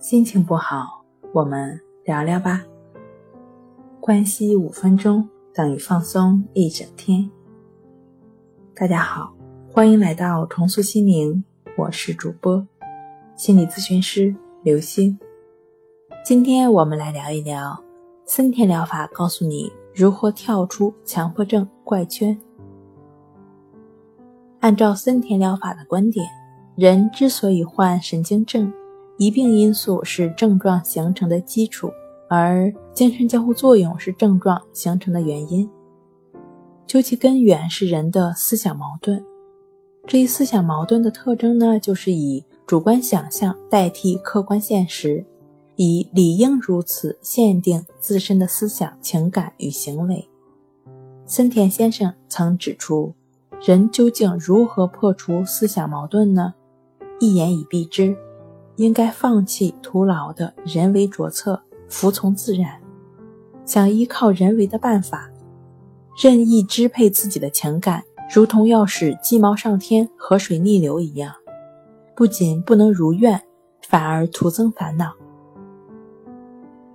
心情不好，我们聊聊吧。关系五分钟等于放松一整天。大家好，欢迎来到重塑心灵，我是主播心理咨询师刘星。今天我们来聊一聊森田疗法，告诉你如何跳出强迫症怪圈。按照森田疗法的观点，人之所以患神经症，疑病因素是症状形成的基础，而精神交互作用是症状形成的原因。究其根源是人的思想矛盾。这一思想矛盾的特征呢，就是以主观想象代替客观现实，以理应如此限定自身的思想、情感与行为。森田先生曾指出，人究竟如何破除思想矛盾呢？一言以蔽之。应该放弃徒劳的人为着策，服从自然。想依靠人为的办法，任意支配自己的情感，如同要使鸡毛上天、河水逆流一样，不仅不能如愿，反而徒增烦恼。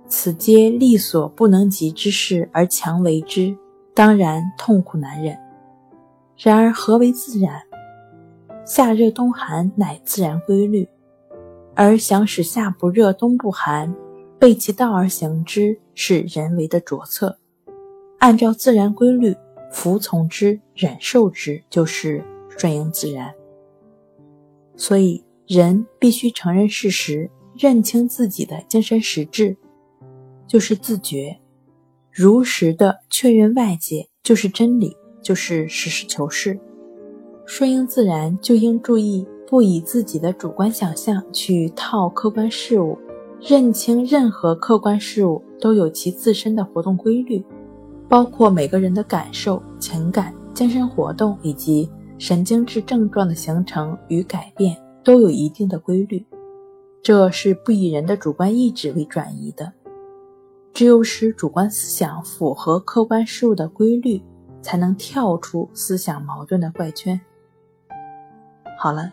此皆力所不能及之事而强为之，当然痛苦难忍。然而何为自然？夏热冬寒乃自然规律。而想使夏不热冬不寒，背其道而行之，是人为的着策。按照自然规律，服从之、忍受之，就是顺应自然。所以，人必须承认事实，认清自己的精神实质，就是自觉；如实的确认外界，就是真理，就是实事求是。顺应自然，就应注意。不以自己的主观想象去套客观事物，认清任何客观事物都有其自身的活动规律，包括每个人的感受、情感、精神活动以及神经质症状的形成与改变都有一定的规律。这是不以人的主观意志为转移的。只有使主观思想符合客观事物的规律，才能跳出思想矛盾的怪圈。好了。